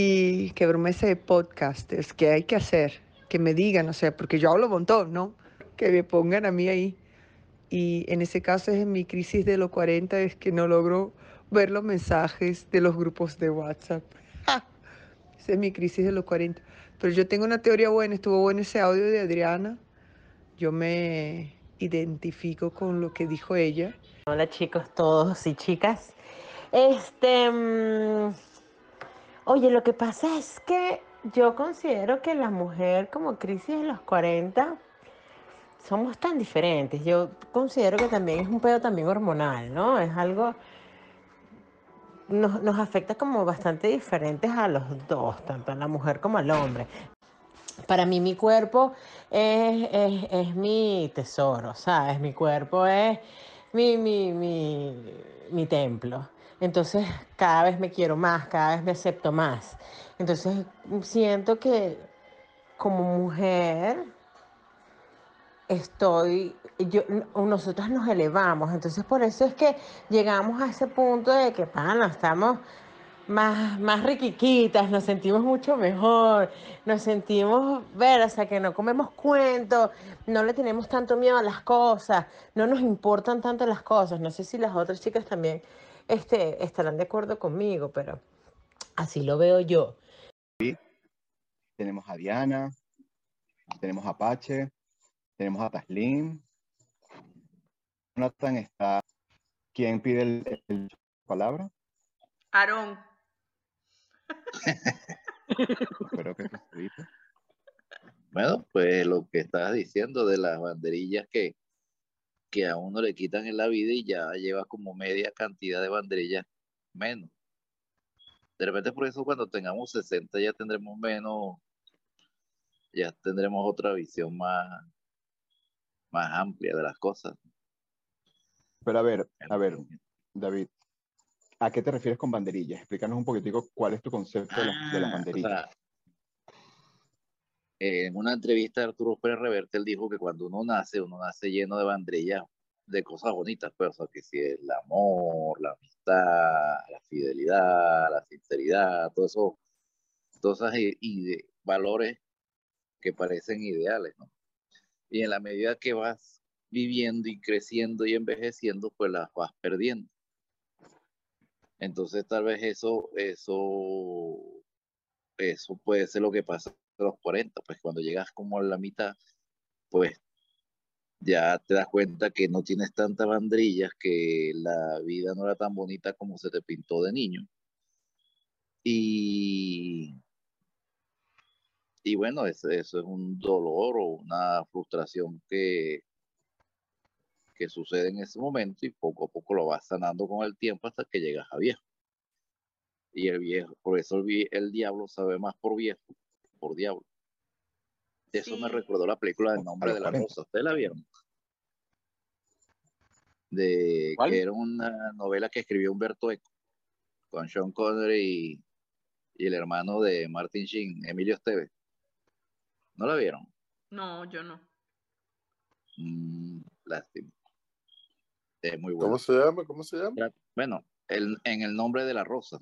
y qué broma ese de podcasters, ¿qué hay que hacer? Que me digan, o sea, porque yo hablo un montón, ¿no? Que me pongan a mí ahí. Y en ese caso es en mi crisis de los 40, es que no logro ver los mensajes de los grupos de WhatsApp. Esa es mi crisis de los 40. Pero yo tengo una teoría buena, estuvo bueno ese audio de Adriana. Yo me identifico con lo que dijo ella. Hola chicos todos y chicas. Este, mm, oye, lo que pasa es que yo considero que la mujer como crisis de los 40 somos tan diferentes. Yo considero que también es un pedo también hormonal, ¿no? Es algo nos, nos afecta como bastante diferentes a los dos, tanto a la mujer como al hombre. Para mí mi cuerpo es, es, es mi tesoro, ¿sabes? Mi cuerpo es mi, mi, mi, mi templo. Entonces cada vez me quiero más, cada vez me acepto más. Entonces siento que como mujer estoy, yo, nosotros nos elevamos. Entonces por eso es que llegamos a ese punto de que, pana, estamos más, más riquiquitas, nos sentimos mucho mejor, nos sentimos, ver, o sea, que no comemos cuentos, no le tenemos tanto miedo a las cosas, no nos importan tanto las cosas. No sé si las otras chicas también este, estarán de acuerdo conmigo, pero así lo veo yo. Tenemos a Diana, tenemos a Apache, tenemos a Taslin. Jonathan está. ¿Quién pide el, el palabra? Aarón. Espero que te Bueno, pues lo que estabas diciendo de las banderillas que, que a uno le quitan en la vida y ya lleva como media cantidad de banderillas menos. De repente por eso cuando tengamos 60 ya tendremos menos, ya tendremos otra visión más, más amplia de las cosas. Pero a ver, a ver, David, ¿A qué te refieres con banderillas? Explícanos un poquitico cuál es tu concepto de, la, de las Ah, banderillas. o sea, en una entrevista de Arturo Pérez Reverte, él dijo que cuando uno nace, uno nace lleno de banderillas de cosas bonitas, pues, o sea, que si el amor, la amistad, la fidelidad, la sinceridad, todo eso, todos esos ide- valores que parecen ideales, ¿no? Y en la medida que vas viviendo y creciendo y envejeciendo, pues las vas perdiendo. Entonces tal vez eso, eso, eso puede ser lo que pasa los 40, pues cuando llegas como a la mitad, pues ya te das cuenta que no tienes tantas banderillas, que la vida no era tan bonita como se te pintó de niño. Y, y bueno, eso, es un dolor o una frustración que, que sucede en ese momento y poco a poco lo vas sanando con el tiempo hasta que llegas a viejo. Y el viejo, por eso el, diablo sabe más por viejo, por diablo. Eso me recordó la película del nombre de la 40. rosa. ¿Ustedes la vieron? De ¿Cuál? que era una novela que escribió Humberto Eco con Sean Connery y, y el hermano de Martin Sheen, Emilio Esteves. ¿No la vieron? No, yo no. Mm, lástima. Es muy buena. ¿Cómo se llama? ¿Cómo se llama? Bueno, el- en el nombre de la rosa.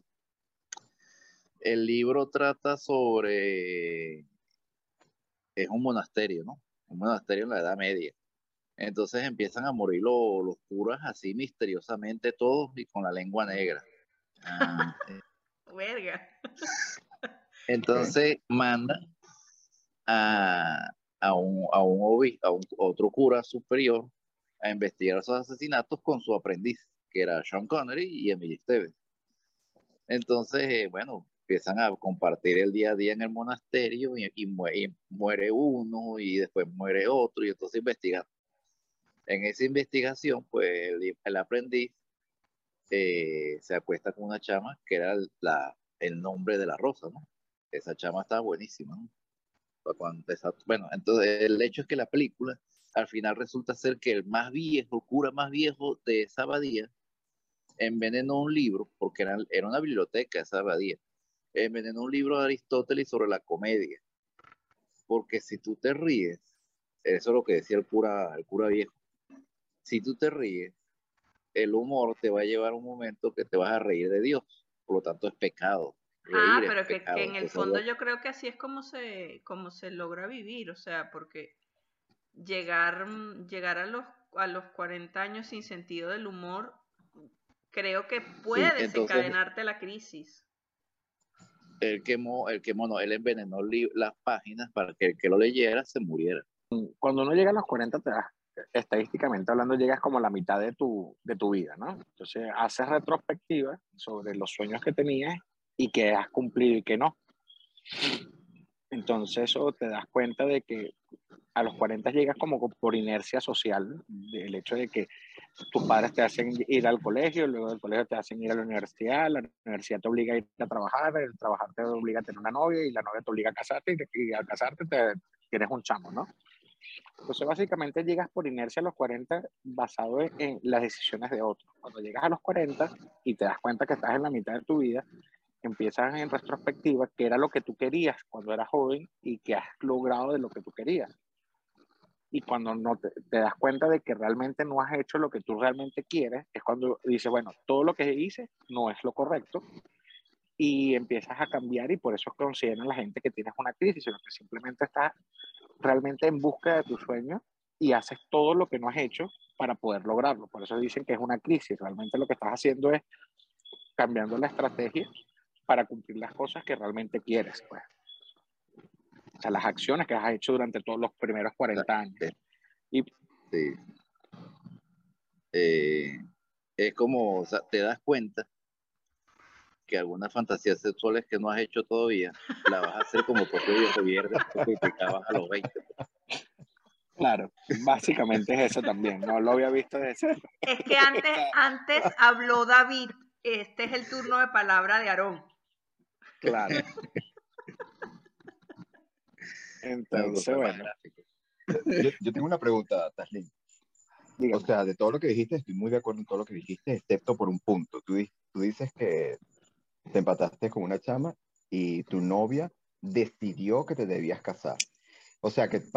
El libro trata sobre... Es un monasterio, ¿no? Un monasterio en la Edad Media. Entonces empiezan a morir lo- los curas así misteriosamente todos y con la lengua negra. Ah, Verga. Entonces mandan a, a un, a, un, obi- a un- otro cura superior a investigar esos asesinatos con su aprendiz, que era Sean Connery y Emily Stevens. Entonces, eh, bueno, empiezan a compartir el día a día en el monasterio y, y mue- y muere uno y después muere otro y entonces investigan. En esa investigación, pues el, el aprendiz eh, se acuesta con una chama que era la, el nombre de la rosa, ¿no? Esa chama estaba buenísima, ¿no? Cuando esa- bueno, entonces el hecho es que la película al final resulta ser que el más viejo, cura más viejo de esa abadía, envenenó un libro, porque era, era una biblioteca esa abadía, envenenó un libro de Aristóteles sobre la comedia. Porque si tú te ríes, eso es lo que decía el cura, el cura viejo, si tú te ríes, el humor te va a llevar a un momento que te vas a reír de Dios, por lo tanto es pecado. Ah, pero es que, en el fondo yo creo que así es como se, como se logra vivir, o sea, porque llegar, mm, llegar a los, a los 40 años sin sentido del humor, creo que puede entonces- desencadenarte la crisis. Él quemó, él quemó, no, él envenenó las páginas para que el que lo leyera se muriera. Cuando uno llega a los 40, te estadísticamente hablando, llegas como la mitad de tu, de tu vida, ¿no? Entonces, haces retrospectiva sobre los sueños que tenías y que has cumplido y que no. Entonces, eso te das cuenta de que a los 40 llegas como por inercia social, del hecho de que tus padres te hacen ir al colegio, luego del colegio te hacen ir a la universidad, la universidad te obliga a ir a trabajar, el trabajar te obliga a tener una novia y la novia te obliga a casarte y, y al casarte te, tienes un chamo, ¿no? Entonces, básicamente llegas por inercia a los 40 basado en, en las decisiones de otros. Cuando llegas a los 40 y te das cuenta que estás en la mitad de tu vida, empiezas en retrospectiva qué era lo que tú querías cuando eras joven y qué has logrado de lo que tú querías. Y cuando no te, das cuenta de que realmente no has hecho lo que tú realmente quieres, es cuando dices, bueno, todo lo que hice no es lo correcto y empiezas a cambiar y por eso consideran la gente que tienes una crisis, sino que simplemente estás realmente en busca de tu sueño y haces todo lo que no has hecho para poder lograrlo. Por eso dicen que es una crisis. Realmente lo que estás haciendo es cambiando la estrategia para cumplir las cosas que realmente quieres. Pues. O sea, las acciones que has hecho durante todos los primeros 40 años. Y Sí. Eh, es como, o sea, te das cuenta que algunas fantasías sexuales que no has hecho todavía, la vas a hacer como propio viejo viernes que criticabas a los 20. claro, básicamente es eso también. No lo había visto de ese. Es que antes, antes habló David, este es el turno de palabra de Aarón. Claro. Entonces, bueno. Yo, yo tengo una pregunta, Taslin. O sea, de todo lo que dijiste, estoy muy de acuerdo en todo lo que dijiste, excepto por un punto. Tú, di- tú dices que te empataste con una chama y tu novia decidió que te debías casar. O sea, que es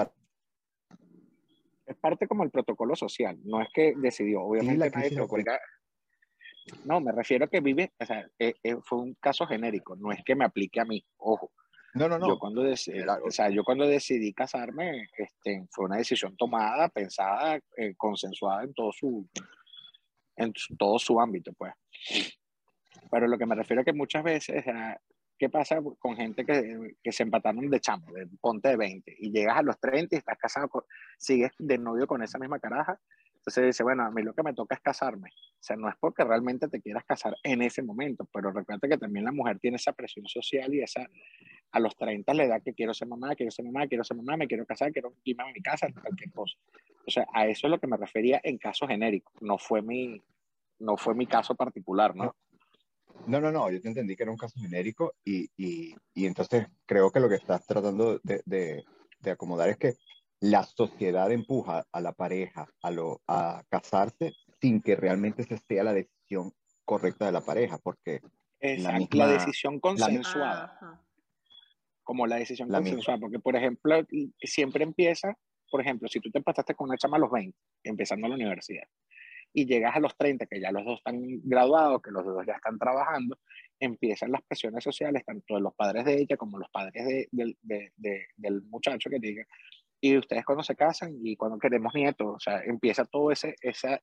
parte como el protocolo social, no es que decidió, obviamente la nadie crisis te de los obliga. No, me refiero a que vive, o sea, eh, eh, fue un caso genérico, no es que me aplique a mí, ojo. No, no, no. Yo cuando decidí, Claro. o sea, yo cuando decidí casarme, este, fue una decisión tomada, pensada, eh, consensuada en todo su, en todo su ámbito, pues. Pero lo que me refiero es que muchas veces, sea, ¿qué pasa con gente que, que se empataron de chamo, de ponte de 20, y llegas a los 30 y estás casado, con- sigues de novio con esa misma caraja? Entonces dice, bueno, a mí lo que me toca es casarme. O sea, no es porque realmente te quieras casar en ese momento, pero recuerda que también la mujer tiene esa presión social y esa, a los 30 le da que quiero ser mamá, quiero ser mamá, quiero ser mamá, me quiero casar, quiero irme a mi casa, cualquier cosa. O sea, a eso es lo que me refería en caso genérico, no fue mi, no fue mi caso particular, ¿no? No, no, no, yo te entendí que era un caso genérico y, y, y entonces creo que lo que estás tratando de, de, de acomodar es que la sociedad empuja a la pareja a, lo, a casarse sin que realmente esa sea la decisión correcta de la pareja, porque Exacto, misma- la decisión consensuada. Ajá. Como la decisión La misma. consensuada, porque por ejemplo, siempre empieza, por ejemplo, si tú te empataste con una chama a los 20, empezando la universidad, y llegas a los 30, que ya los dos están graduados, que los dos ya están trabajando, empiezan las presiones sociales, tanto de los padres de ella como los padres de- del- de- de- del muchacho que digan, y ustedes cuando se casan y cuando queremos nietos, o sea, empieza toda esa,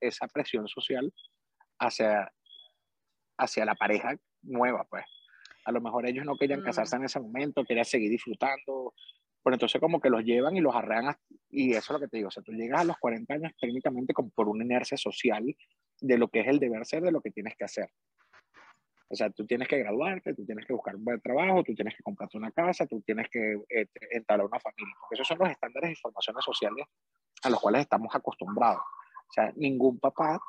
esa presión social hacia, hacia la pareja nueva, pues. A lo mejor ellos no querían casarse en ese momento, querían seguir disfrutando, pero entonces como que los llevan y los arrean, y eso es lo que te digo, o sea, tú llegas a los 40 años técnicamente como por una inercia social de lo que es el deber ser, de lo que tienes que hacer. O sea, tú tienes que graduarte, tú tienes que buscar un buen trabajo, tú tienes que comprarte una casa, tú tienes que eh, entrar a una familia, porque esos son los estándares y formaciones sociales a los cuales estamos acostumbrados. O sea, ningún papá,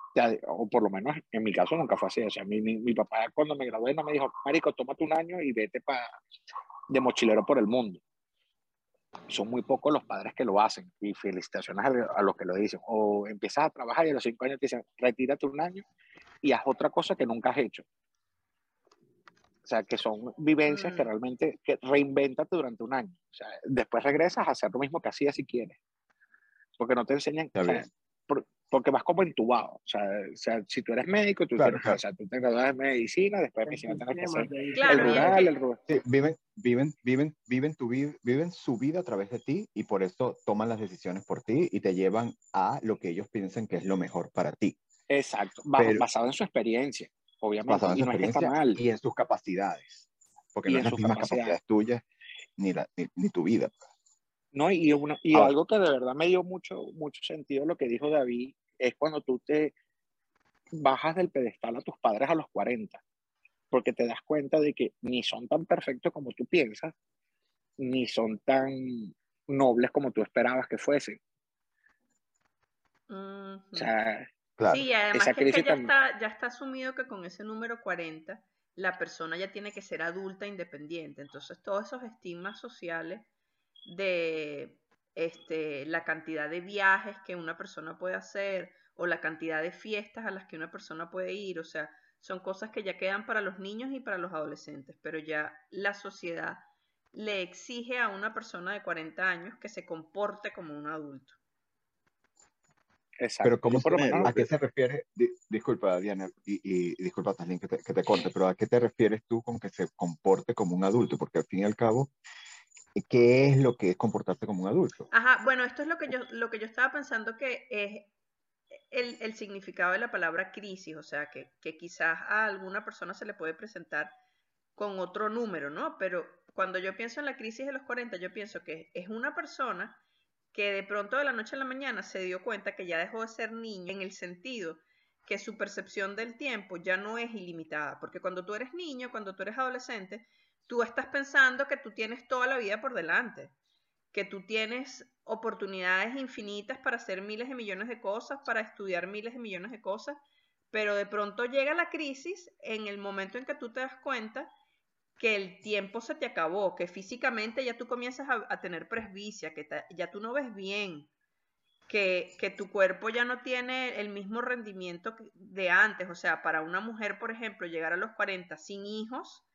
o por lo menos en mi caso nunca fue así. O sea, mi, mi, mi papá cuando me gradué no me dijo, Marico, tómate un año y vete pa, de mochilero por el mundo. Son muy pocos los padres que lo hacen y felicitaciones a, a los que lo dicen. O empiezas a trabajar y a los cinco años te dicen, retírate un año y haz otra cosa que nunca has hecho. O sea, que son vivencias que Mm. realmente, que reinvéntate durante un año. O sea, después regresas a hacer lo mismo que hacías si quieres. Porque no te enseñan, o sea, porque vas como entubado. O sea, o sea si tú eres médico, tú, Claro, tienes- claro. o sea, tú te de medicina, después de medicina tienes que hacer Claro, el rural, el rural. Sí, viven, viven, viven, viven, tu vida, viven su vida a través de ti y por eso toman las decisiones por ti y te llevan a lo que ellos piensan que es lo mejor para ti, Exacto, Pero- basado en su experiencia, obviamente. basado en y no está mal. en sus capacidades, porque Y no es las mismas capacidades. capacidades tuyas ni, la, ni, ni tu vida. ¿No? Y, una- y algo que de verdad me dio mucho, mucho sentido lo que dijo David es cuando tú te bajas del pedestal a tus padres a los 40, porque te das cuenta de que ni son tan perfectos como tú piensas, ni son tan nobles como tú esperabas que fuesen. O sea, Claro, Sí, además que, es que ya, está, ya está asumido que con ese número 40 la persona ya tiene que ser adulta e independiente. Entonces todos esos estigmas sociales de este, la cantidad de viajes que una persona puede hacer o la cantidad de fiestas a las que una persona puede ir, o sea, son cosas que ya quedan para los niños y para los adolescentes, pero ya la sociedad le exige a una persona de 40 años que se comporte como un adulto. exacto. pero ¿cómo Yo por lo se- menos- ¿a qué se refiere? Di- disculpa, Diana, y, y- y disculpa, que te, que te corte, pero ¿a qué te refieres tú con que se comporte como un adulto? Porque al fin y al cabo, ¿qué es lo que es comportarse como un adulto? Ajá, bueno, esto es lo que yo, lo que yo estaba pensando que es el, el significado de la palabra crisis, o sea, que, que quizás a alguna persona se le puede presentar con otro número, ¿no? Pero cuando yo pienso en la crisis de los 40, yo pienso que es una persona que de pronto de la noche a la mañana se dio cuenta que ya dejó de ser niño en el sentido que su percepción del tiempo ya no es ilimitada, porque cuando tú eres niño, cuando tú eres adolescente, tú estás pensando que tú tienes toda la vida por delante, que tú tienes oportunidades infinitas para hacer miles de millones de cosas, para estudiar miles de millones de cosas, pero de pronto llega la crisis en el momento en que tú te das cuenta que el tiempo se te acabó, que físicamente ya tú comienzas a, tener presbicia, que ya tú no ves bien, que, que tu cuerpo ya no tiene el mismo rendimiento de antes. O sea, para una mujer, por ejemplo, llegar a los 40 sin hijos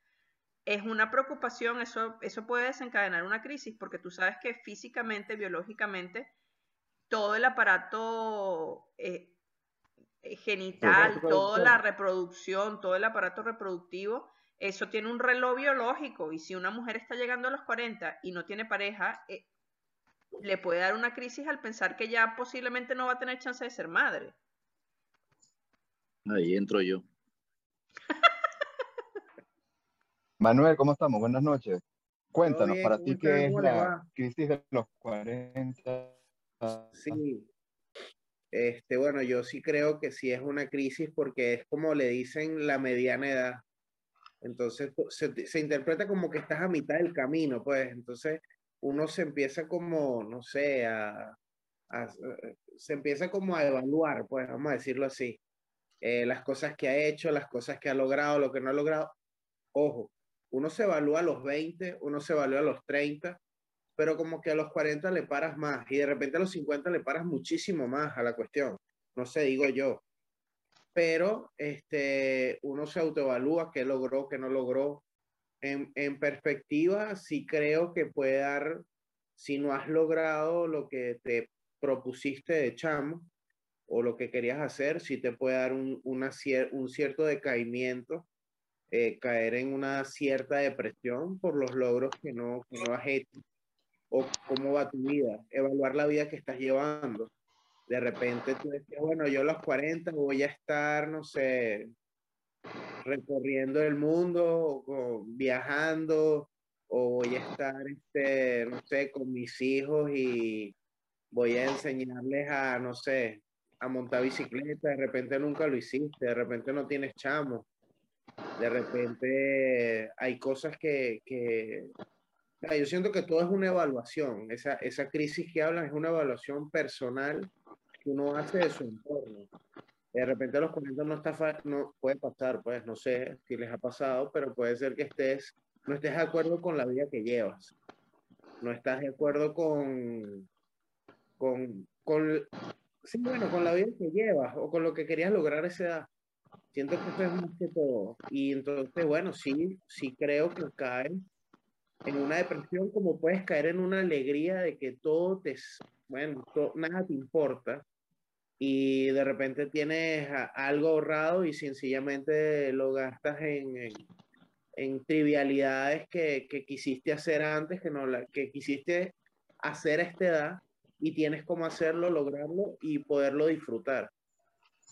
es una preocupación, eso, eso puede desencadenar una crisis, porque tú sabes que físicamente, biológicamente, todo el aparato eh, eh, genital, toda la reproducción, todo el aparato reproductivo, eso tiene un reloj biológico y si una mujer está llegando a los 40 y no tiene pareja, eh, le puede dar una crisis al pensar que ya posiblemente no va a tener chance de ser madre. Ahí entro yo. Manuel, ¿cómo estamos? Buenas noches. Cuéntanos, bien, para ¿cómo ti? ¿qué es ¿Cómo les la va? crisis de los 40? Sí. Este, bueno, yo sí creo que sí es una crisis porque es como le dicen la mediana edad. Entonces se, se interpreta como que estás a mitad del camino, pues. Entonces uno se empieza como, no sé, a, a- se empieza como a evaluar, pues, vamos a decirlo así. Eh, las cosas que ha hecho, las cosas que ha logrado, lo que no ha logrado. Ojo, uno se evalúa a los 20, uno se evalúa a los 30, pero como que a los 40 le paras más y de repente a los 50 le paras muchísimo más a la cuestión. No sé, digo yo. Pero este, uno se autoevalúa qué logró, qué no logró. En, en perspectiva, sí creo que puede dar, si no has logrado lo que te propusiste de chamo o lo que querías hacer, sí te puede dar un, una un cierto decaimiento, eh, caer en una cierta depresión por los logros que no, que no has hecho o cómo va tu vida, evaluar la vida que estás llevando. De repente tú decías, bueno, yo a los 40 voy a estar, no sé, recorriendo el mundo, o, viajando, o voy a estar, este, no sé, con mis hijos y voy a enseñarles a, no sé, a montar bicicleta. De repente nunca lo hiciste, de repente no tienes chamo. De repente hay cosas que, Yo siento que todo es una evaluación. Esa, esa crisis que hablan es una evaluación personal que uno hace de su entorno. De repente los 40 no está no puede pasar, pues no sé si les ha pasado, pero puede ser que estés, no estés de acuerdo con la vida que llevas. No estás de acuerdo con, con, con, sí, bueno, con la vida que llevas o con lo que querías lograr a esa edad. Siento que eso es más que todo. Y entonces, bueno, sí, sí creo que caen en una depresión como puedes caer en una alegría de que todo te, bueno, nada te importa y de repente tienes algo ahorrado y sencillamente lo gastas en, en, en trivialidades que, que quisiste hacer antes, que, no que quisiste hacer a esta edad y tienes cómo hacerlo, lograrlo y poderlo disfrutar.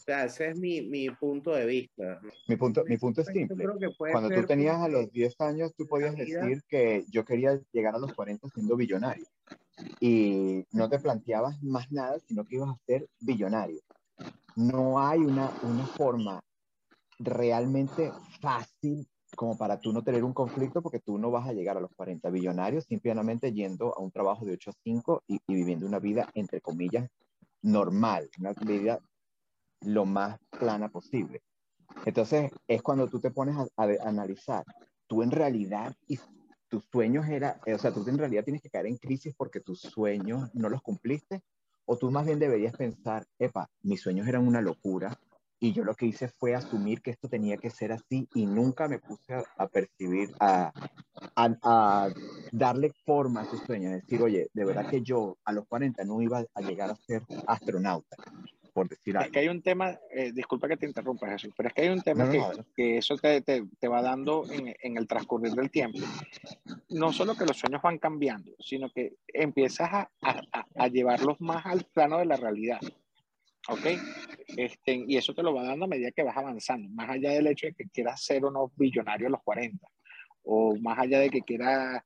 O sea, ese es mi, mi punto de vista. Mi punto, mi punto es simple. Cuando tú tenías a los 10 años, tú podías decir que yo quería llegar a los 40 siendo billonario. Y no te planteabas más nada, sino que ibas a ser billonario. No hay una, una forma realmente fácil como para tú no tener un conflicto, porque tú no vas a llegar a los 40 billonarios simplemente yendo a un trabajo de 8 a 5 y, y viviendo una vida, entre comillas, normal, una vida lo más plana posible. Entonces es cuando tú te pones a, analizar, tú en realidad, y tus sueños era, eh, o sea, tú en realidad tienes que caer en crisis porque tus sueños no los cumpliste, o tú más bien deberías pensar, epa, mis sueños eran una locura y yo lo que hice fue asumir que esto tenía que ser así y nunca me puse a, a percibir, a, darle forma a tus sueños, decir, oye, de verdad que yo a los 40 no iba a llegar a ser astronauta, por decir Es algo. que hay un tema, eh, disculpa que te interrumpa Jesús, pero es que hay un tema No, no, que, no. que eso te, te, te va dando en, en el transcurrir del tiempo. No solo que los sueños van cambiando, sino que empiezas a, a, a- a llevarlos más al plano de la realidad. ¿Ok? Este, y eso te lo va dando a medida que vas avanzando, más allá del hecho de que quieras ser o no billonario a los 40, o más allá de que quieras,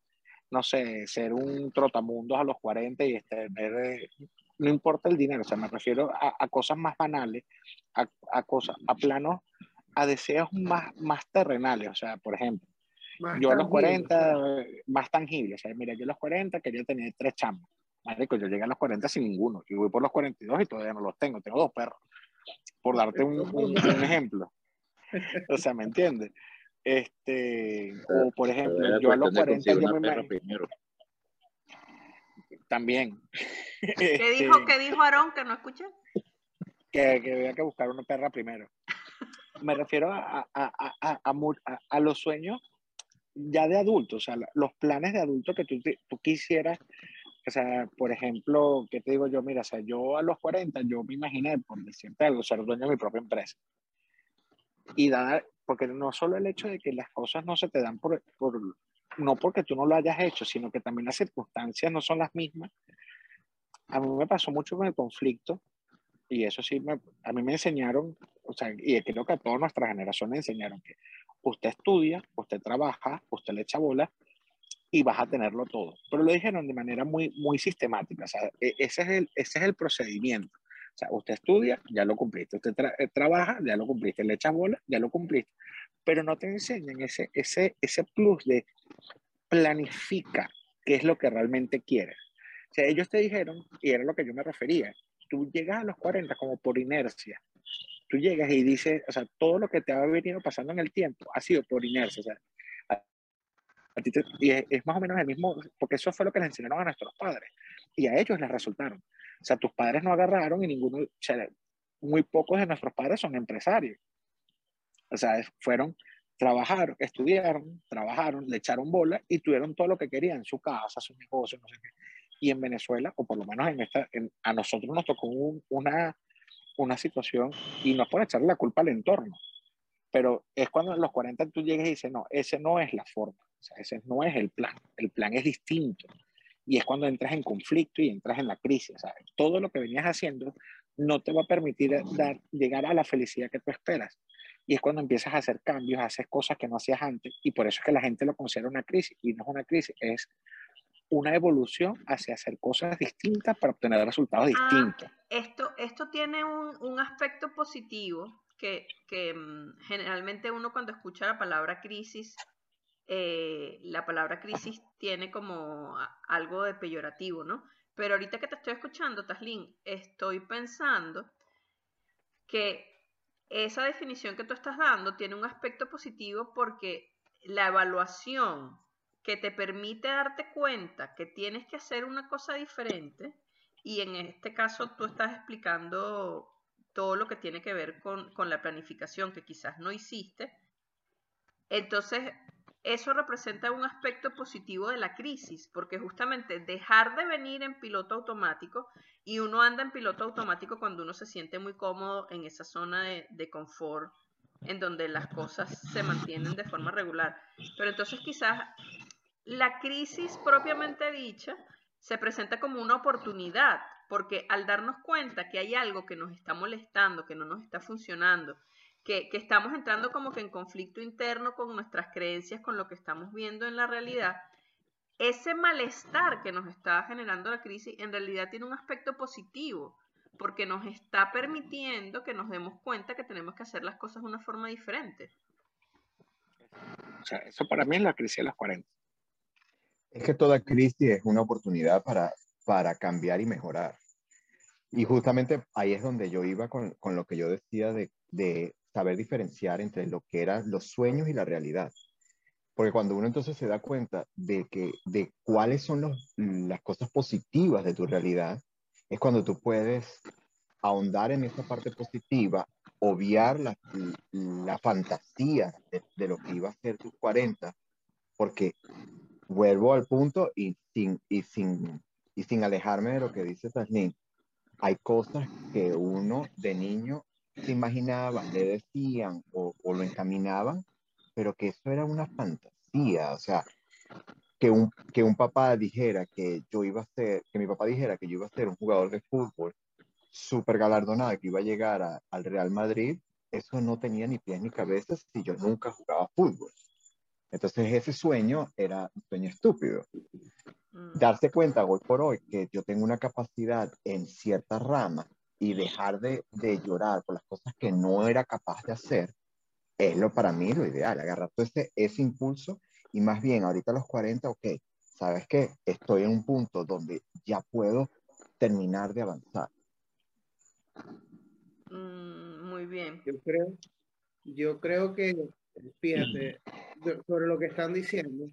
no sé, ser un trotamundos a los 40 y tener, eh, no importa el dinero, o sea, me refiero a, a cosas más banales, a, a cosas, a planos, a deseos más, más terrenales, o sea, por ejemplo, más yo a los tangible, 40, eh, más tangible, o sea, mira, yo a los 40 quería tener tres chambos, marico, yo llegué a los 40 sin ninguno, y voy por los 42 y todavía no los tengo, tengo dos perros, por darte un, un- un ejemplo, o sea, ¿me entiendes? Este, o por ejemplo, yo a los cuestión de 40 conseguir yo una me perra imagino, primero. También, ¿Qué Este, dijo, ¿Qué dijo Aarón que no escuché? que, que había que buscar una perra primero. Me refiero a, a, a, a, los sueños ya de adulto, o sea, los planes de adulto que tú, tú quisieras, o sea, por ejemplo, ¿qué te digo yo? Mira, o sea, yo a los 40, yo me imaginé, por decirte algo, ser dueño de mi propia empresa. Y dar, porque no solo el hecho de que las cosas no se te dan por, por, no porque tú no lo hayas hecho, sino que también las circunstancias no son las mismas. A mí me pasó mucho con el conflicto y eso sí, me, a mí me enseñaron, o sea, y creo que a toda nuestra generación me enseñaron que usted estudia, usted trabaja, usted le echa bola y vas a tenerlo todo. Pero lo dijeron de manera muy, muy sistemática, o sea, e- ese es el, ese es el procedimiento. O sea, usted estudia, ya lo cumpliste, usted tra- eh, trabaja, ya lo cumpliste, le echas bola, ya lo cumpliste. Pero no te enseñan ese, ese, ese plus de planifica qué es lo que realmente quieres. O sea, ellos te dijeron, y era lo que yo me refería, tú llegas a los 40 como por inercia. Tú llegas y dices, o sea, todo lo que te ha venido pasando en el tiempo ha sido por inercia. O sea, a- ti es, es más o menos el mismo, porque eso fue lo que les enseñaron a nuestros padres. Y a ellos les resultaron. O sea, tus padres no agarraron y ninguno, o sea, muy pocos de nuestros padres son empresarios. O sea, fueron, trabajaron, estudiaron, trabajaron, le echaron bola y tuvieron todo lo que querían, su casa, su negocio, no sé qué. Y en Venezuela, o por lo menos en esta, en- a nosotros nos tocó un- una, una situación, y no es por echarle la culpa al entorno, pero es cuando a los 40 tú llegas y dices, no, ese no es la forma, o sea, ese no es el plan, el plan es distinto. Y es cuando entras en conflicto y entras en la crisis, sea, todo lo que venías haciendo no te va a permitir dar, llegar a la felicidad que tú esperas. Y es cuando empiezas a hacer cambios, haces cosas que no hacías antes, y por eso es que la gente lo considera una crisis, y no es una crisis, es una evolución hacia hacer cosas distintas para obtener resultados Ah, distintos. esto, esto tiene un, un aspecto positivo que, que, mm, generalmente uno cuando escucha la palabra crisis, eh, la palabra crisis tiene como algo de peyorativo, ¿no? Pero ahorita que te estoy escuchando, Taslin, estoy pensando que esa definición que tú estás dando tiene un aspecto positivo porque la evaluación que te permite darte cuenta que tienes que hacer una cosa diferente, y en este caso tú estás explicando todo lo que tiene que ver con, con la planificación que quizás no hiciste, entonces eso representa un aspecto positivo de la crisis, porque justamente dejar de venir en piloto automático, y uno anda en piloto automático cuando uno se siente muy cómodo en esa zona de, confort, en donde las cosas se mantienen de forma regular. Pero entonces quizás la crisis propiamente dicha se presenta como una oportunidad, porque al darnos cuenta que hay algo que nos está molestando, que no nos está funcionando, que, estamos entrando como que en conflicto interno con nuestras creencias, con lo que estamos viendo en la realidad, ese malestar que nos está generando la crisis en realidad tiene un aspecto positivo, porque nos está permitiendo que nos demos cuenta que tenemos que hacer las cosas de una forma diferente. O sea, eso para mí es la crisis de los 40. Es que toda crisis es una oportunidad para, para cambiar y mejorar. Y justamente ahí es donde yo iba con, con lo que yo decía de, de, saber diferenciar entre lo que eran los sueños y la realidad. Porque cuando uno entonces se da cuenta de, que, de cuáles son los, las cosas positivas de tu realidad, es cuando tú puedes ahondar en esa parte positiva, obviar la, la fantasía de, de, lo que iba a ser tus 40, porque vuelvo al punto y sin, y sin, y sin alejarme de lo que dice Taslin, hay cosas que uno de niño se imaginaban, le decían o, lo encaminaban, pero que eso era una fantasía, o sea, que un, que un papá dijera que yo iba a ser, que mi papá dijera que yo iba a ser un jugador de fútbol súper galardonado, que iba a llegar al Real Madrid, eso no tenía ni pies ni cabezas si yo nunca jugaba fútbol. Entonces ese sueño era un sueño estúpido. Mm. Darse cuenta hoy por hoy que yo tengo una capacidad en cierta rama y dejar de, de, llorar por las cosas que no era capaz de hacer, es lo para mí lo ideal, agarrar todo ese, ese impulso y más bien ahorita a los 40, ok, sabes que estoy en un punto donde ya puedo terminar de avanzar. Mm, muy bien. Yo creo, yo creo que, fíjate, sobre lo que están diciendo,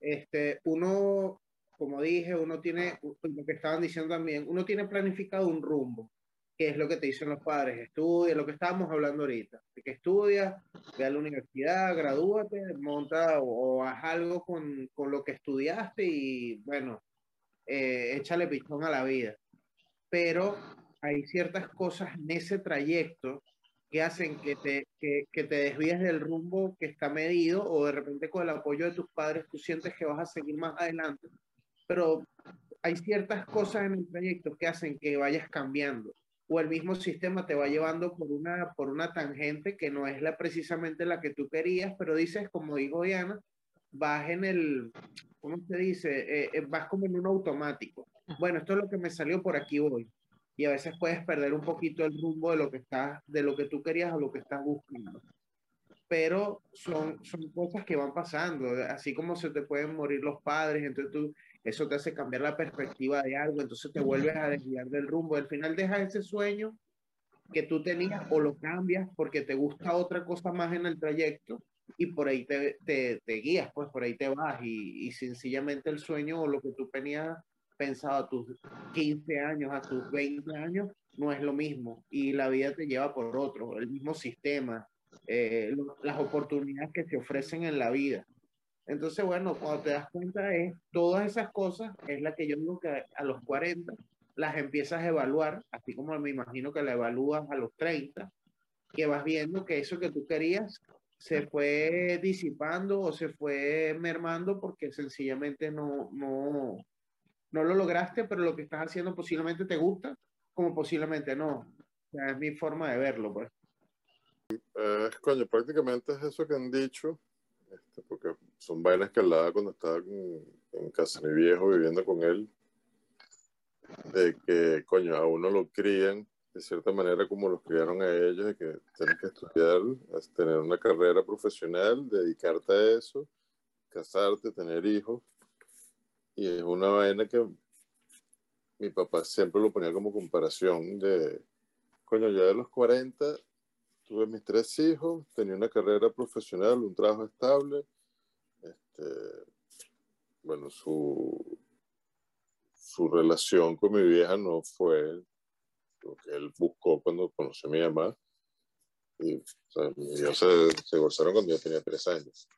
este, uno como dije, uno tiene, lo que estaban diciendo también, uno tiene planificado un rumbo, que es lo que te dicen los padres, estudia, lo que estábamos hablando ahorita, que estudia, ve a la universidad, gradúate, monta o, haz algo con, con, lo que estudiaste y bueno, eh, échale pichón a la vida. Pero hay ciertas cosas en ese trayecto que hacen que te, que, que, te desvíes del rumbo que está medido o de repente con el apoyo de tus padres tú sientes que vas a seguir más adelante pero hay ciertas cosas en el trayecto que hacen que vayas cambiando o el mismo sistema te va llevando por una, por una tangente que no es la, precisamente la que tú querías, pero dices, como dijo Diana, vas en el, ¿cómo se dice? Eh, eh, vas como en un automático. Bueno, esto es lo que me salió, por aquí voy. Y a veces puedes perder un poquito el rumbo de lo que estás, de lo que tú querías o lo que estás buscando. Pero son, son cosas que van pasando, así como se te pueden morir los padres, entonces tú eso te hace cambiar la perspectiva de algo, entonces te vuelves a desviar del rumbo. Al final dejas ese sueño que tú tenías o lo cambias porque te gusta otra cosa más en el trayecto y por ahí te, te, te guías, pues por ahí te vas y, y, sencillamente el sueño o lo que tú tenías pensado a tus 15 años, a tus 20 años, no es lo mismo y la vida te lleva por otro, el mismo sistema, eh, las oportunidades que te ofrecen en la vida. Entonces, bueno, cuando te das cuenta de todas esas cosas, es la que yo digo que a los 40 las empiezas a evaluar, así como me imagino que la evalúas a los 30, que vas viendo que eso que tú querías se fue disipando o se fue mermando porque sencillamente no, no, no lo lograste, pero lo que estás haciendo posiblemente te gusta, como posiblemente no. O sea, es mi forma de verlo, pues. Eh, coño, prácticamente es eso que han dicho este, porque son vainas que hablaba cuando estaba en casa de mi viejo viviendo con él, de que, coño, a uno lo crían de cierta manera como los criaron a ellos, de que tienes que estudiar, tener una carrera profesional, dedicarte a eso, casarte, tener hijos. Y es una vaina que mi papá siempre lo ponía como comparación de, coño, ya de los 40 tuve mis tres hijos, tenía una carrera profesional, un trabajo estable. Este, bueno, su, su relación con mi vieja no fue lo que él buscó cuando conoció a mi mamá. Y o sea, ellos se, se gozaron cuando yo tenía tres años.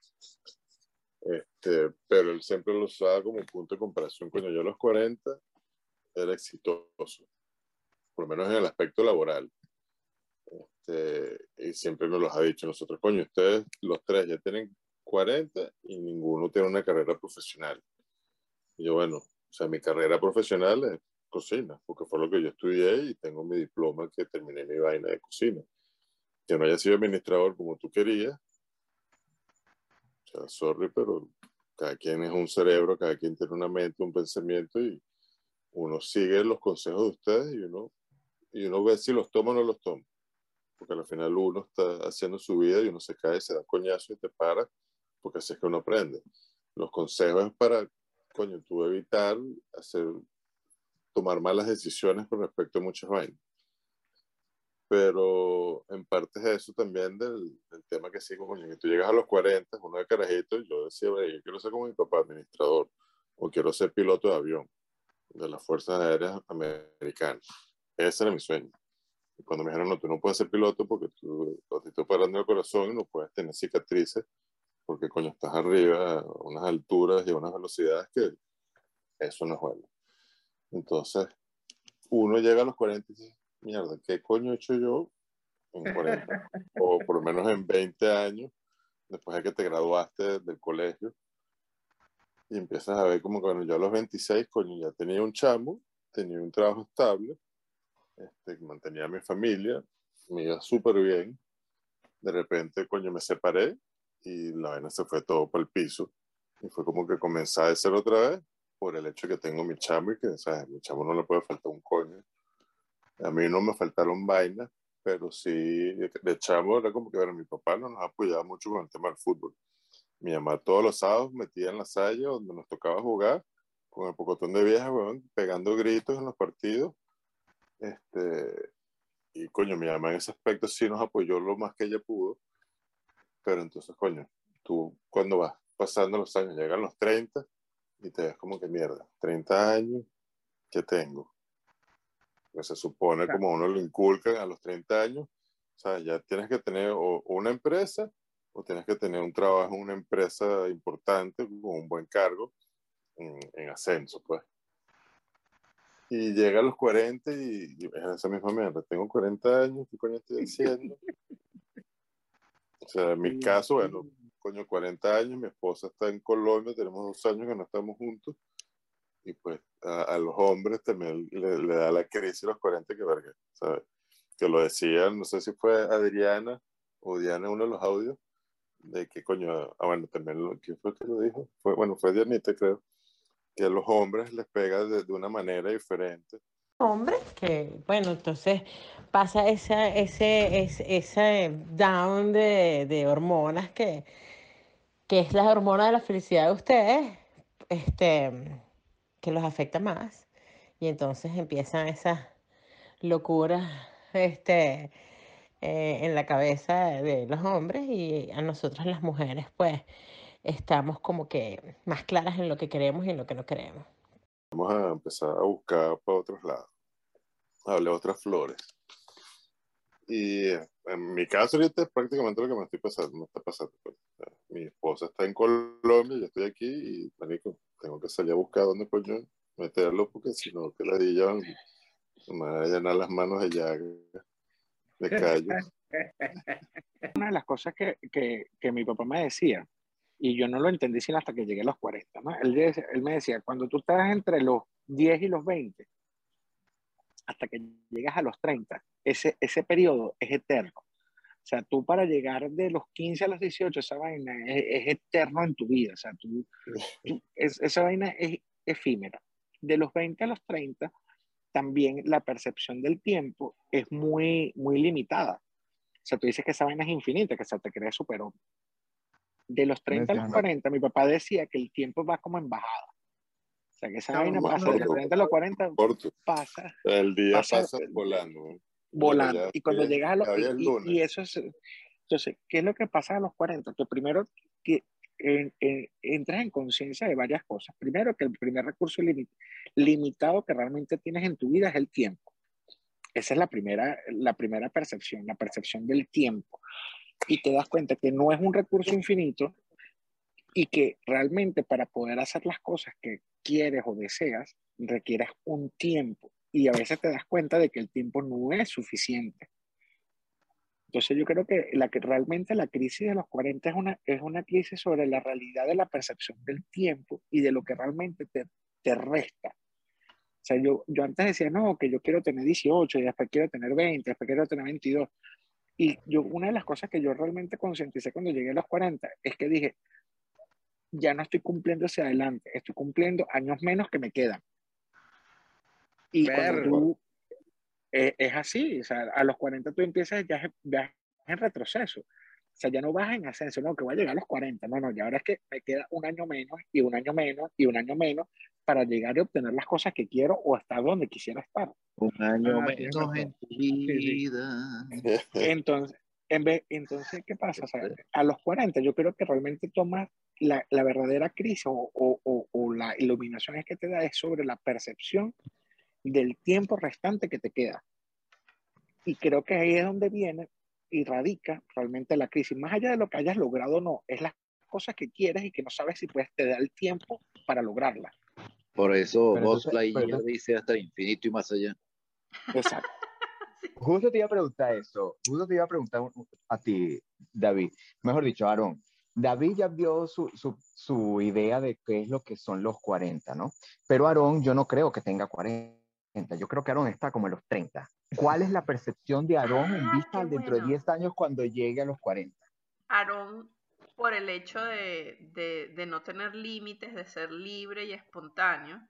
Este, pero él siempre lo usaba como punto de comparación. Coño, yo a los 40 era exitoso, por lo menos en el aspecto laboral. Este, y siempre nos los ha dicho nosotros, coño, ustedes los tres ya tienen 40 y ninguno tiene una carrera profesional. Y yo, bueno, o sea, mi carrera profesional es cocina, porque fue lo que yo estudié y tengo mi diploma que terminé mi vaina de cocina. Que no haya sido administrador como tú querías. O sea, sorry, pero cada quien es un cerebro, cada quien tiene una mente, un pensamiento y uno sigue los consejos de ustedes y uno, y uno ve si los toma o no los toma. Porque al final uno está haciendo su vida y uno se cae, se da coñazo y te para, porque así es que uno aprende. Los consejos es para, coño, tú evitar hacer, tomar malas decisiones con respecto a muchas vainas. Pero en parte es eso también del, del tema que sigo, coño, que tú llegas a los 40, uno de carajito, y yo decía, yo quiero ser como mi papá, administrador, o quiero ser piloto de avión de las Fuerzas Aéreas Americanas. Ese era mi sueño. Y cuando me dijeron, no, tú no puedes ser piloto porque tú, ti te parando el corazón y no puedes tener cicatrices porque, coño, estás arriba a unas alturas y a unas velocidades que eso no es bueno. Entonces, uno llega a los 40 y dice, mierda, ¿qué coño he hecho yo en 40? o por lo menos en 20 años, después de que te graduaste del colegio, y empiezas a ver como que, bueno, yo a los 26, coño, ya tenía un chamo, tenía un trabajo estable, este, mantenía a mi familia, me iba súper bien. De repente, coño, me separé y la vaina se fue todo para el piso. Y fue como que comencé a ser otra vez por el hecho de que tengo mi chamo y que, ¿sabes? Mi chamo no le puede faltar un coño. A mí no me faltaron vainas, pero sí, de chamo era como que, bueno, mi papá no nos apoyaba mucho con el tema del fútbol. Mi mamá todos los sábados metía en la salla donde nos tocaba jugar con el pocotón de viejas, pegando gritos en los partidos. Este, y coño, mi mamá en ese aspecto sí nos apoyó lo más que ella pudo. Pero entonces, coño, tú cuando vas pasando los años, llegan los 30 y te ves como que mierda, 30 años, ¿qué tengo? Que se supone como uno lo inculcan a los 30 años, o sea, ya tienes que tener o una empresa o tienes que tener un trabajo en una empresa importante con un buen cargo en, en ascenso, pues. Y llega a los 40 y, y es esa misma mierda. Tengo 40 años, ¿qué coño estoy haciendo? Sea, en mi caso, bueno, coño, 40 años, mi esposa está en Colombia, tenemos dos años que no estamos juntos. Y pues a, a los hombres también le, le, da la crisis a los 40 que verga, ¿sabes? Que lo decían, no sé si fue Adriana o Diana en uno de los audios, de que coño, ah, bueno, también, lo, ¿quién fue que lo dijo? Fue, bueno, fue Dianita, creo, que a los hombres les pega de, de una manera diferente. Hombres que, bueno, entonces pasa esa, ese, ese, ese down de, de hormonas que, que es la hormona de la felicidad de ustedes, este, que los afecta más. Y entonces empiezan esas locuras, este, eh, en la cabeza de los hombres y a nosotras las mujeres pues estamos como que más claras en lo que queremos y en lo que no queremos. Vamos a empezar a buscar para otros lados, a hablar otras flores. Y en mi caso ahorita es prácticamente lo que me estoy pasando, me está pasando. Pues. Mi esposa está en Colombia, yo estoy aquí y manico, tengo que salir a buscar dónde coño meterlo porque si no que la dillan me van a llenar las manos de llagas de callo. Una de las cosas que, que, que, mi papá me decía, y yo no lo entendí sino hasta que llegué a los 40, ¿no? él, él me decía, cuando tú estás entre los 10 y los 20, hasta que llegas a los 30, ese, ese periodo es eterno. O sea, tú para llegar de los 15 a los 18, esa vaina es, es eterno en tu vida. O sea, tú, tú es, esa vaina es efímera. De los 20 a los 30, también la percepción del tiempo es muy, muy limitada. O sea, tú dices que esa vaina es infinita, que se te cree super hombre. De los 30 a los 40, mi papá decía que el tiempo va como en bajada. O sea, que esa no, vaina pasa de los 30 a los 40, corto. pasa. El día pasa, pasa volando. Volando. Ya, y cuando llegas a los... Y, y, eso es... Entonces, ¿qué es lo que pasa a los 40? Que primero que eh, eh, entras en conciencia de varias cosas. Primero, que el primer recurso limit limitado que realmente tienes en tu vida es el tiempo. Esa es la primera, la primera percepción, la percepción del tiempo. Y te das cuenta que no es un recurso infinito y que realmente para poder hacer las cosas que quieres o deseas, requieres un tiempo y a veces te das cuenta de que el tiempo no es suficiente. Entonces yo creo que, la que realmente la crisis de los 40 es una, es una crisis sobre la realidad de la percepción del tiempo y de lo que realmente te, te resta. O sea, yo, yo antes decía, no, que yo quiero tener 18 y después quiero tener 20, después quiero tener 22. Y yo, una de las cosas que yo realmente concienticé cuando llegué a los 40 es que dije, ya no estoy cumpliendo hacia adelante, estoy cumpliendo años menos que me quedan. Y cuando tú, eh, es así, o sea, a los 40 tú empiezas ya, ya en retroceso. O sea, ya no vas en ascenso, no, que voy a llegar a los 40, no, no, ya ahora es que me queda un año menos y un año menos y un año menos para llegar y obtener las cosas que quiero o estar donde quisiera estar. Un año Ah, menos en tu sí. vida. Entonces, en vez, entonces ¿qué pasa? O sea, a los 40 yo creo que realmente tomas la, la verdadera crisis o, o- o- o la iluminación es que te da es sobre la percepción del tiempo restante que te queda. Y creo que ahí es donde viene y radica realmente la crisis. Más allá de lo que hayas logrado o no, es las cosas que quieres y que no sabes si puedes te da el tiempo para lograrlas. Por eso Lightyear pero- dice hasta el infinito y más allá. Exacto. Justo te iba a preguntar eso. Justo te iba a preguntar a ti, David. Mejor dicho, Aarón. David ya vio su, su, su idea de qué es lo que son los 40, ¿no? Pero Aarón, yo no creo que tenga 40. Yo creo que Aarón está como en los 30. ¿Cuál es la percepción de Aarón en Ah, vista qué al dentro bueno. de 10 años cuando llegue a los 40? Aarón, por el hecho de, de- de no tener límites, de ser libre y espontáneo,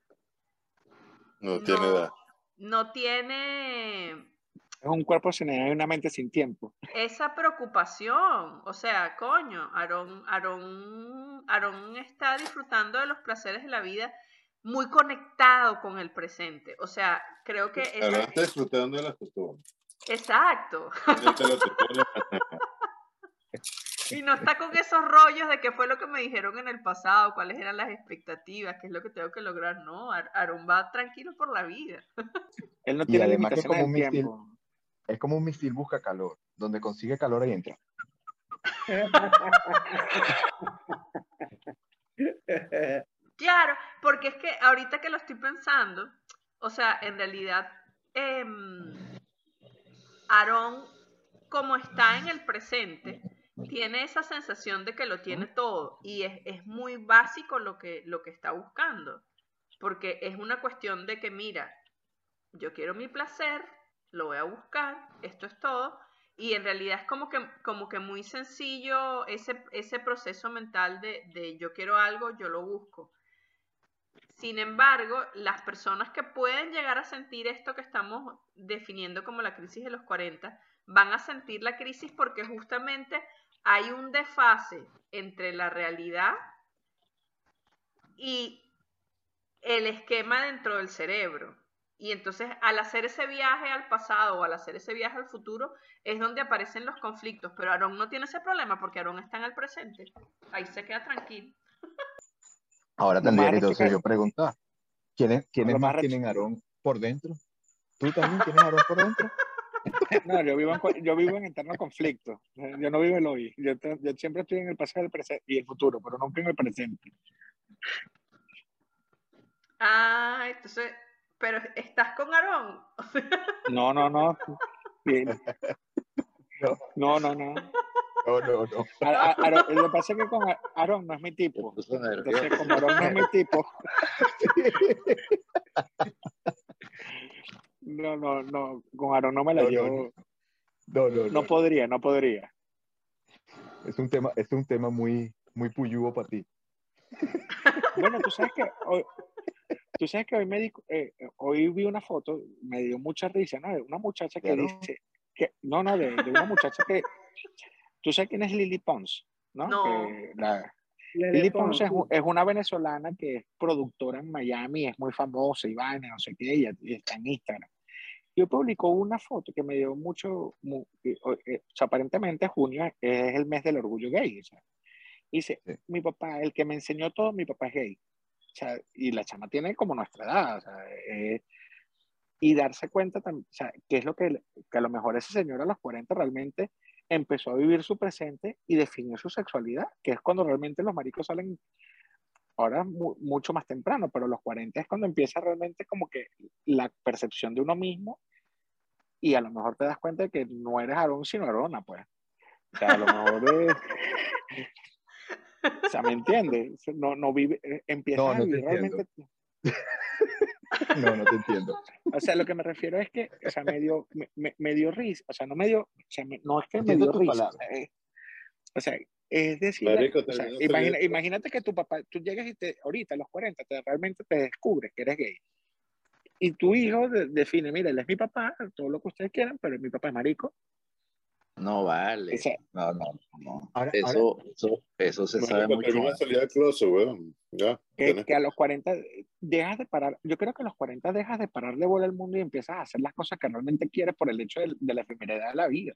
No tiene no, edad. no tiene Es un cuerpo sin edad y una mente sin tiempo. esa preocupación. O sea, coño, Aarón, Aarón, Aarón está disfrutando de los placeres de la vida muy conectado con el presente. O sea, creo que esa- Ahora está disfrutando de las costumbres. Exacto. Ya te lo supone. Y no está con esos rollos de qué fue lo que me dijeron en el pasado, cuáles eran las expectativas, qué es lo que tengo que lograr. No, Ar- Aarón va tranquilo por la vida. Él no Y tiene limitaciones como un misil- tiempo. Es como un misil busca calor. Donde consigue calor ahí entra. Claro, porque es que ahorita que lo estoy pensando, o sea, en realidad, em, Aarón, como está en el presente, tiene esa sensación de que lo tiene todo y es, es muy básico lo que, lo que está buscando, porque es una cuestión de que, mira, yo quiero mi placer, lo voy a buscar, esto es todo, y en realidad es como que, como que muy sencillo ese, ese proceso mental de, de yo quiero algo, yo lo busco. Sin embargo, las personas que pueden llegar a sentir esto que estamos definiendo como la crisis de los 40, van a sentir la crisis porque justamente hay un desfase entre la realidad y el esquema dentro del cerebro. Y entonces al hacer ese viaje al pasado o al hacer ese viaje al futuro es donde aparecen los conflictos. Pero Aarón no tiene ese problema porque Aarón está en el presente. Ahí se queda tranquilo. Ahora que entonces yo preguntar, ¿quiénes, quiénes más tienen Aarón por dentro? ¿Tú también tienes Aarón por dentro? No, yo vivo, en, yo vivo en eterno conflicto. Yo no vivo el hoy. Yo, te- yo siempre estoy en el pasado el presente y el futuro, pero nunca en el presente. Ah, entonces, pero estás con Aarón. No, no, no. Bien. No, no, no. No, no, no. A- a- Aarón- lo que pasa es que con Aaron no es mi tipo. Entonces, como Aaron no es mi tipo. No, no, no. Con Aaron no me la No, no, llevo. No, no, no. No podría, no podría. Es un tema, es un tema muy, muy puyugo para ti. Bueno, tú sabes que hoy, tú sabes que hoy me di- eh, hoy vi una foto, me dio mucha risa, ¿no? De una muchacha que Claro. dice que, no, no, de, de una muchacha que, tú sabes quién es Lily Pons, ¿no? No. Que la- Lily Pons es, es una venezolana que es productora en Miami, es muy famosa y vaina, no sé qué, ella está en Instagram. Yo publicó una foto que me dio mucho, mu- eh, o eh, sea, aparentemente junio es el mes del orgullo gay, o sea, dice, Sí. mi papá, el que me enseñó todo, mi papá es gay. O sea, y la chama tiene como nuestra edad, o sea, eh, y darse cuenta también, o sea, qué es lo que, que a lo mejor ese señor a los 40 realmente empezó a vivir su presente y definió su sexualidad, que es cuando realmente los maricos salen ahora mu- mucho más temprano, pero los 40 es cuando empieza realmente como que la percepción de uno mismo y a lo mejor te das cuenta de que no eres Aarón sino Arona, pues. O sea, a lo mejor es... O sea, ¿me entiendes? No, no vive, eh, empiezas No, a no te vivir entiendo. No, no te entiendo. O sea, lo que me refiero es que, o sea, me dio, me, me- dio risa, o sea, no me dio, o sea, me- no es que me dio risa, palabra. o sea, es, o sea, es decir, Marico, o sea, imagina- imagínate que tu papá, tú llegas y te, ahorita a los 40, te, realmente te descubres que eres gay. Y tu hijo de- define, mira, él es mi papá, todo lo que ustedes quieran, pero mi papá es marico. No vale. O sea, No, no, no. Ahora- Eso, eso, eso se sabe Marico, mucho termina de closet, weón. Ya. que, que a los 40 dejas de parar, yo creo que a los 40 dejas de parar de bola al mundo y empiezas a hacer las cosas que realmente quieres por el hecho de, de la efemeridad de la vida.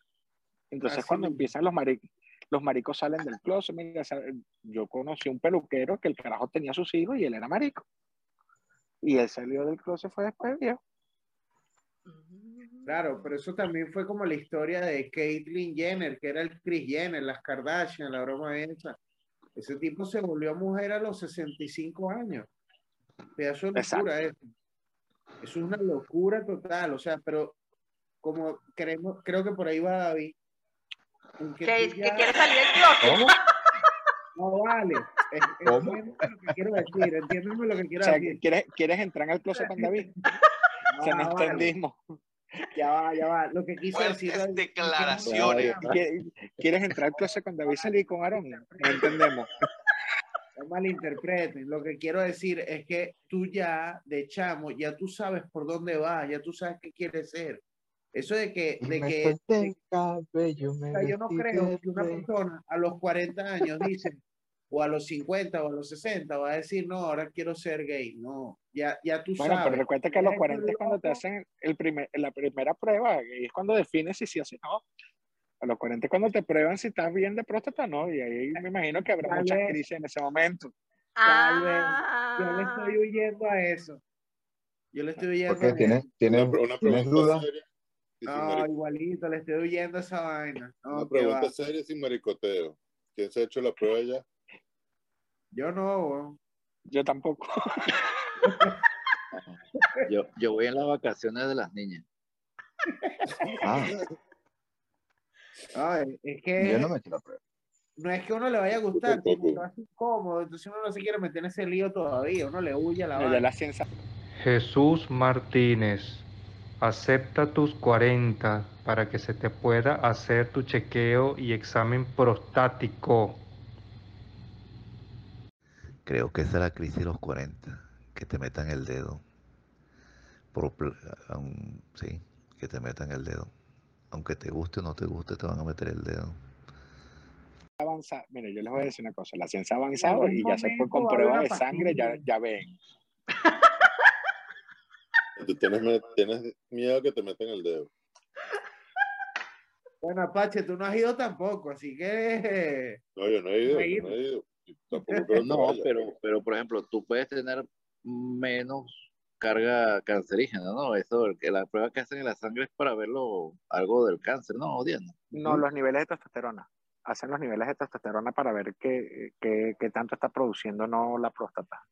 Entonces Así cuando empiezan los maricos, los maricos salen del closet, mira, o sea, yo conocí un peluquero que el carajo tenía sus hijos y él era marico. Y él salió del closet fue después viejo. Claro, pero eso también fue como la historia de Caitlyn Jenner, que era el Kris Jenner, las Kardashian, la broma esa. Ese tipo se volvió mujer a los 65 años. Pedazo de locura eso. Eso es una locura total, o sea, pero como creemos, creo que por ahí va David. que Que, tú que ya- quiere salir del closet. ¿Cómo? No vale. ¿Cómo? Entiéndeme lo que quiero decir, entiéndeme lo que O quiero sea, decir. ¿quieres, ¿quieres entrar al closet con David? Sea, no Ah, vale. entendimos. Ya va, ya va. Lo que quise decir. Fuertes es- declaraciones. ¿Quie- ¿Quieres entrar al closet con David y salir con Aarón? No entendemos. No malinterpreten. Lo que quiero decir es que tú ya, de chamo, ya tú sabes por dónde vas, ya tú sabes qué quieres ser. Eso de que, de me que de- el cabello, me o sea, yo no creo que una persona a los 40 años dice, o a los 50 o a los 60 va a decir, no, ahora quiero ser gay. No, ya, ya tú Bueno, sabes. pero recuerda que a los Ya 40 es cuando te hacen el primer, la primera prueba y es cuando defines si sí o si no. A los 40 es cuando te prueban si estás bien de próstata o no. Y ahí me imagino que habrá Tal muchas vez. crisis en ese momento. Tal vez. Ah. Yo le estoy huyendo a eso. Yo le estoy huyendo Porque a eso. tienes, tienes, Una, pregunta dudas. seria No, igualito, le estoy huyendo a esa vaina. No, una pregunta va. seria sin maricoteo. ¿Quién se ha hecho la prueba ya? Yo no, weón. Yo tampoco. Yo, yo voy en las vacaciones de las niñas. Ah, Ay, es que yo no me prueba. no es que uno le vaya a gustar, va a ser incómodo. Entonces uno no se quiere meter en ese lío todavía. Uno le huye a la Ya vaina. la ciencia Jesús Martínez, acepta tus 40 para que se te pueda hacer tu chequeo y examen prostático. Creo que esa es la crisis de los 40, que te metan el dedo. Por aun- sí, que te metan el dedo. Aunque te guste o no te guste, te van a meter el dedo. avanza. Mire, yo les voy a decir una cosa. La ciencia ha avanzado y ya se momento con va a haber prueba una de sangre, ya, ya ven. Tú tienes, tienes miedo que te metan el dedo. Bueno, Apache, tú no has ido tampoco, así que No, yo no he ido. No he yo ido. no he ido. Y Tampoco creo que No, vaya. pero, pero por ejemplo, tú puedes tener menos carga cancerígena, ¿no? Eso, que la prueba que hacen en la sangre es para verlo algo del cáncer, ¿no, Diana? No, los niveles de testosterona. Hacen los niveles de testosterona para ver qué, qué- qué tanto está produciendo no la próstata.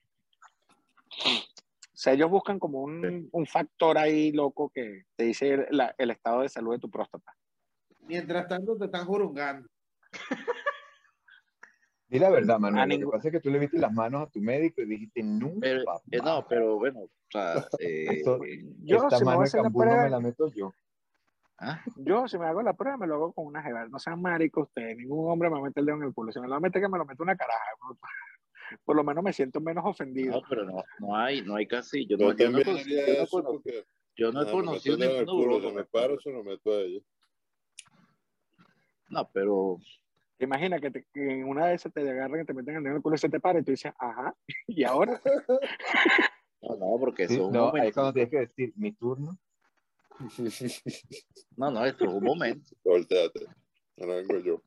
O sea, ellos buscan como un, un factor ahí loco que te dice la- el estado de salud de tu próstata. mientras tanto te están jurungando. Di la verdad, Manuel. A Lo que ningún- pasa es que tú le viste las manos a tu médico y dijiste, nunca. Pero, eh, no, pero bueno, o sea, eh, Esto- Yo, Esta si me voy mano a de hacer la prueba, me la meto yo. ah, yo si me hago la prueba me lo hago con una jeva. No sean maricos ustedes. Ningún hombre me mete el dedo en el culo. Si me lo va a meter, que me lo mete una caraja. Por lo menos me siento menos ofendido. no, pero no, no hay, no hay casi, yo Yo no, yo no, yo no he yo me conocido meto el dedo en el ningún culo, urólogo, si me paro, se lo meto a ella. No, pero Imagina que, te- que en una de esas te agarran y te meten el dedo en el culo y se te para y tú dices, ajá, y ahora. no, no, porque Sí, es un no, ahí momento. cuando tienes que decir, mi turno. No, no, esto es un momento. Volteate. Ahora vengo yo.